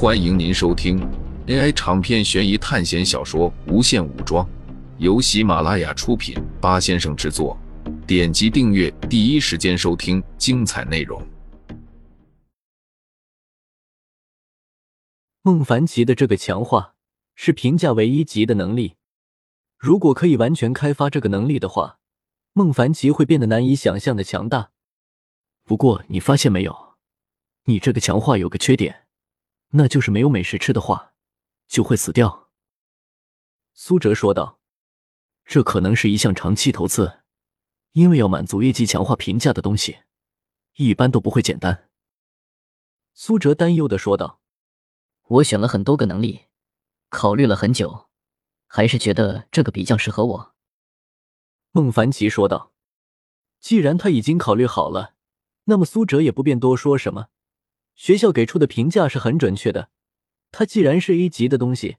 欢迎您收听 AI 长篇悬疑探险小说《无限武装》，由喜马拉雅出品，八先生制作。点击订阅，第一时间收听精彩内容。孟凡奇的这个强化是评价为一级的能力，如果可以完全开发这个能力的话，孟凡奇会变得难以想象的强大。不过你发现没有，你这个强化有个缺点，那就是没有美食吃的话，就会死掉。苏哲说道：“这可能是一项长期投资，因为要满足业绩强化评价的东西，一般都不会简单。”苏哲担忧的说道：“我选了很多个能力，考虑了很久，还是觉得这个比较适合我。”孟凡奇说道：“既然他已经考虑好了。”那么苏哲也不便多说什么，学校给出的评价是很准确的。它既然是 A 级的东西，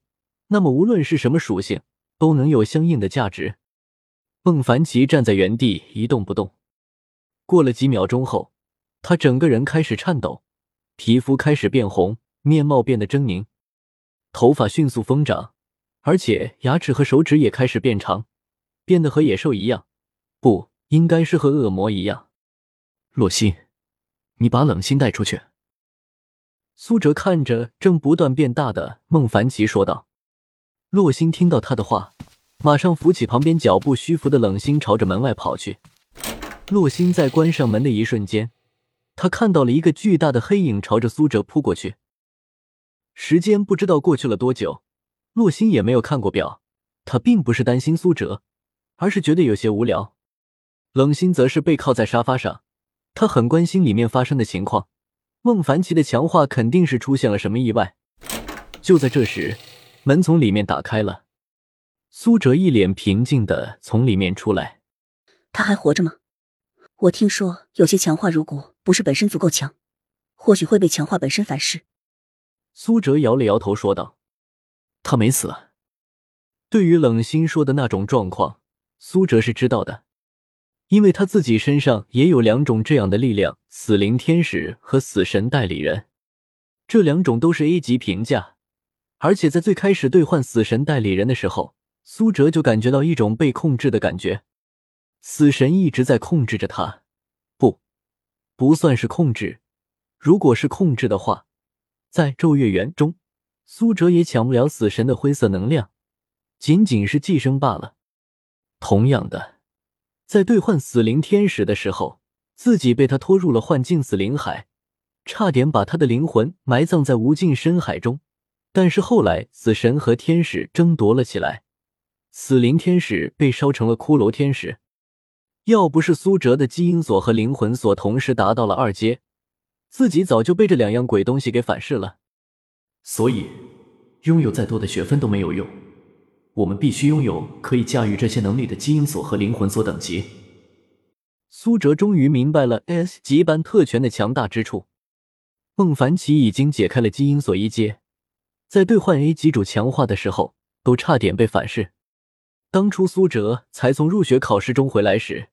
那么无论是什么属性，都能有相应的价值。孟凡奇站在原地一动不动，过了几秒钟后，他整个人开始颤抖，皮肤开始变红，面貌变得狰狞，头发迅速疯长，而且牙齿和手指也开始变长，变得和野兽一样，不应该是和恶魔一样。洛心，你把冷心带出去。苏哲看着正不断变大的孟凡奇说道。洛星听到他的话，马上扶起旁边脚步虚浮的冷心，朝着门外跑去。洛星在关上门的一瞬间，他看到了一个巨大的黑影朝着苏哲扑过去。时间不知道过去了多久，洛星也没有看过表。他并不是担心苏哲，而是觉得有些无聊。冷心则是背靠在沙发上。他很关心里面发生的情况，孟凡奇的强化肯定是出现了什么意外。就在这时，门从里面打开了，苏哲一脸平静的从里面出来。他还活着吗？我听说有些强化如果不是本身足够强，或许会被强化本身反噬。苏哲摇了摇头说道：“他没死。”对于冷心说的那种状况，苏哲是知道的。因为他自己身上也有两种这样的力量：死灵天使和死神代理人。这两种都是 A 级评价，而且在最开始兑换死神代理人的时候，苏哲就感觉到一种被控制的感觉。死神一直在控制着他，不，不算是控制。如果是控制的话，在咒月园中，苏哲也抢不了死神的灰色能量，仅仅是寄生罢了。同样的。在兑换死灵天使的时候，自己被他拖入了幻境死灵海，差点把他的灵魂埋葬在无尽深海中。但是后来死神和天使争夺了起来，死灵天使被烧成了骷髅天使。要不是苏哲的基因锁和灵魂锁同时达到了二阶，自己早就被这两样鬼东西给反噬了。所以，拥有再多的学分都没有用。我们必须拥有可以驾驭这些能力的基因锁和灵魂锁等级。苏哲终于明白了 S 级班特权的强大之处。孟凡奇已经解开了基因锁一阶，在兑换 A 级主强化的时候，都差点被反噬。当初苏哲才从入学考试中回来时，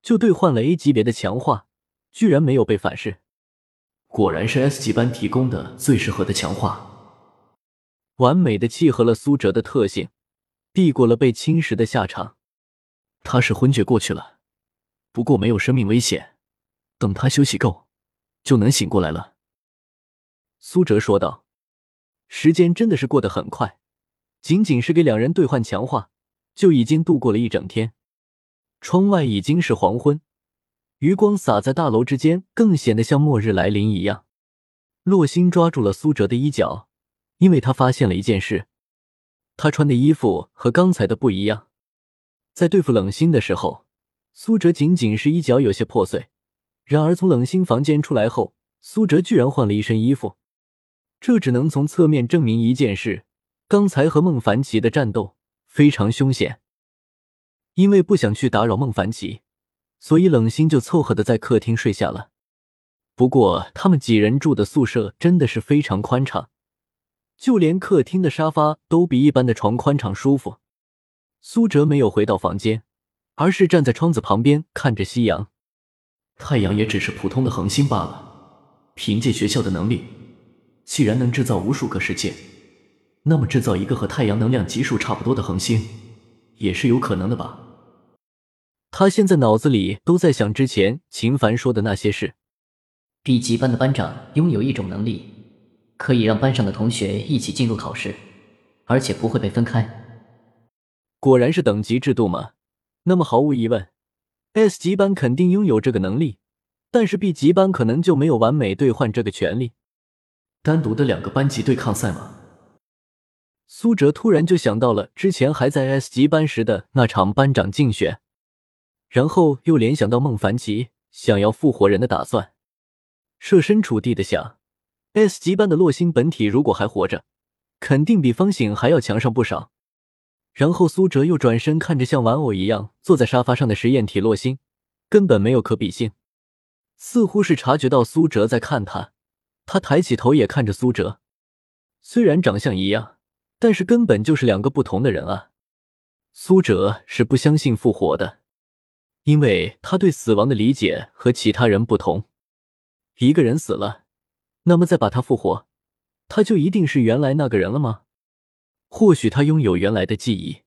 就兑换了 A 级别的强化，居然没有被反噬。果然是 S 级班提供的最适合的强化，完美的契合了苏哲的特性。避过了被侵蚀的下场，他是昏厥过去了，不过没有生命危险。等他休息够，就能醒过来了。苏哲说道：“时间真的是过得很快，仅仅是给两人兑换强化，就已经度过了一整天。窗外已经是黄昏，余光洒在大楼之间，更显得像末日来临一样。”洛心抓住了苏哲的衣角，因为他发现了一件事。他穿的衣服和刚才的不一样，在对付冷心的时候，苏哲仅仅是衣角有些破碎。然而从冷心房间出来后，苏哲居然换了一身衣服，这只能从侧面证明一件事：刚才和孟凡奇的战斗非常凶险。因为不想去打扰孟凡奇，所以冷心就凑合的在客厅睡下了。不过他们几人住的宿舍真的是非常宽敞。就连客厅的沙发都比一般的床宽敞舒服。苏哲没有回到房间，而是站在窗子旁边看着夕阳。太阳也只是普通的恒星罢了。凭借学校的能力，既然能制造无数个世界，那么制造一个和太阳能量级数差不多的恒星，也是有可能的吧？他现在脑子里都在想之前秦凡说的那些事。B 级班的班长拥有一种能力，可以让班上的同学一起进入考试，而且不会被分开。果然是等级制度嘛？那么毫无疑问，S 级班肯定拥有这个能力，但是 B 级班可能就没有完美兑换这个权利。单独的两个班级对抗赛吗？苏哲突然就想到了之前还在 S 级班时的那场班长竞选，然后又联想到孟凡奇想要复活人的打算。设身处地的想，S 级班的洛星本体如果还活着，肯定比方醒还要强上不少。然后苏哲又转身看着像玩偶一样坐在沙发上的实验体洛星，根本没有可比性。似乎是察觉到苏哲在看他，他抬起头也看着苏哲。虽然长相一样，但是根本就是两个不同的人啊！苏哲是不相信复活的，因为他对死亡的理解和其他人不同。一个人死了，那么再把他复活，他就一定是原来那个人了吗？或许他拥有原来的记忆、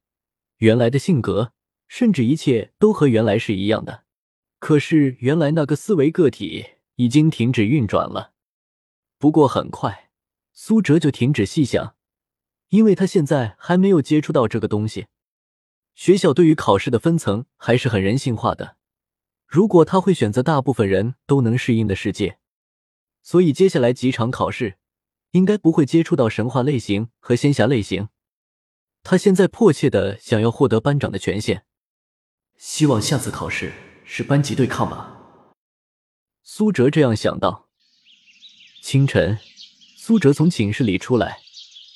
原来的性格，甚至一切都和原来是一样的。可是原来那个思维个体已经停止运转了。不过很快，苏哲就停止细想，因为他现在还没有接触到这个东西。学校对于考试的分层还是很人性化的。如果他会选择大部分人都能适应的世界，所以接下来几场考试应该不会接触到神话类型和仙侠类型。他现在迫切的想要获得班长的权限，希望下次考试是班级对抗吧。苏哲这样想到。清晨，苏哲从寝室里出来，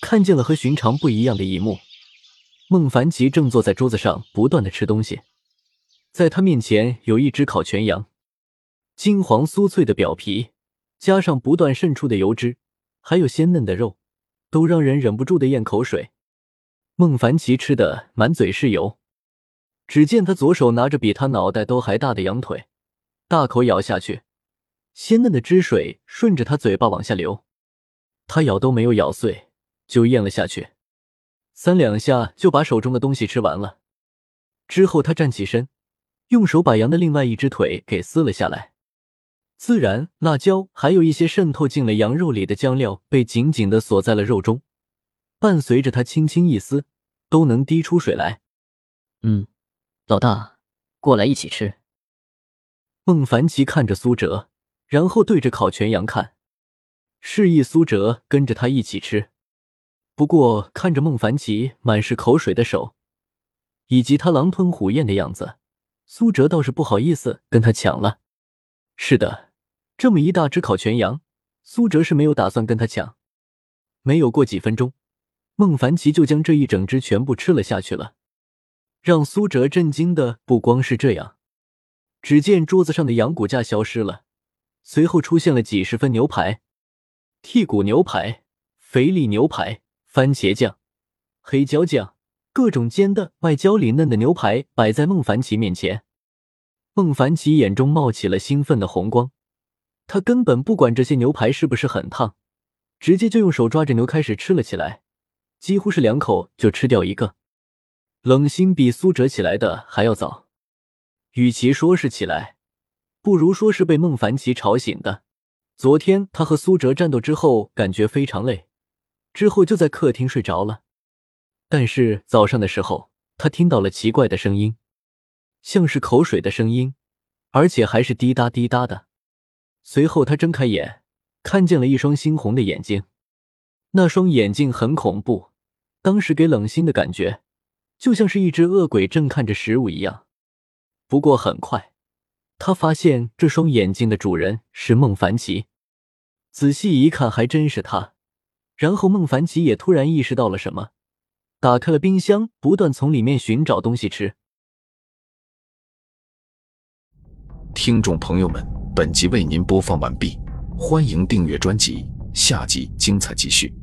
看见了和寻常不一样的一幕：孟凡奇正坐在桌子上不断的吃东西。在他面前有一只烤全羊，金黄酥脆的表皮，加上不断渗出的油脂，还有鲜嫩的肉，都让人忍不住的咽口水。孟凡奇吃的满嘴是油，只见他左手拿着比他脑袋都还大的羊腿，大口咬下去，鲜嫩的汁水顺着他嘴巴往下流，他咬都没有咬碎就咽了下去，三两下就把手中的东西吃完了。之后他站起身。用手把羊的另外一只腿给撕了下来，孜然、辣椒，还有一些渗透进了羊肉里的酱料被紧紧的锁在了肉中，伴随着他轻轻一撕，都能滴出水来。嗯，老大，过来一起吃。孟凡奇看着苏哲，然后对着烤全羊看，示意苏哲跟着他一起吃。不过看着孟凡奇满是口水的手，以及他狼吞虎咽的样子。苏哲倒是不好意思跟他抢了。是的，这么一大只烤全羊，苏哲是没有打算跟他抢。没有过几分钟，孟凡奇就将这一整只全部吃了下去了。让苏哲震惊的不光是这样，只见桌子上的羊骨架消失了，随后出现了几十份牛排：剔骨牛排、肥力牛排、番茄酱、黑椒酱。各种煎的外焦里嫩的牛排摆在孟凡奇面前，孟凡奇眼中冒起了兴奋的红光。他根本不管这些牛排是不是很烫，直接就用手抓着牛开始吃了起来，几乎是两口就吃掉一个。冷心比苏哲起来的还要早，与其说是起来，不如说是被孟凡奇吵醒的。昨天他和苏哲战斗之后，感觉非常累，之后就在客厅睡着了。但是早上的时候，他听到了奇怪的声音，像是口水的声音，而且还是滴答滴答的。随后他睁开眼，看见了一双猩红的眼睛，那双眼睛很恐怖，当时给冷心的感觉，就像是一只恶鬼正看着食物一样。不过很快，他发现这双眼睛的主人是孟凡奇，仔细一看，还真是他。然后孟凡奇也突然意识到了什么。打开了冰箱，不断从里面寻找东西吃。听众朋友们，本集为您播放完毕，欢迎订阅专辑，下集精彩继续。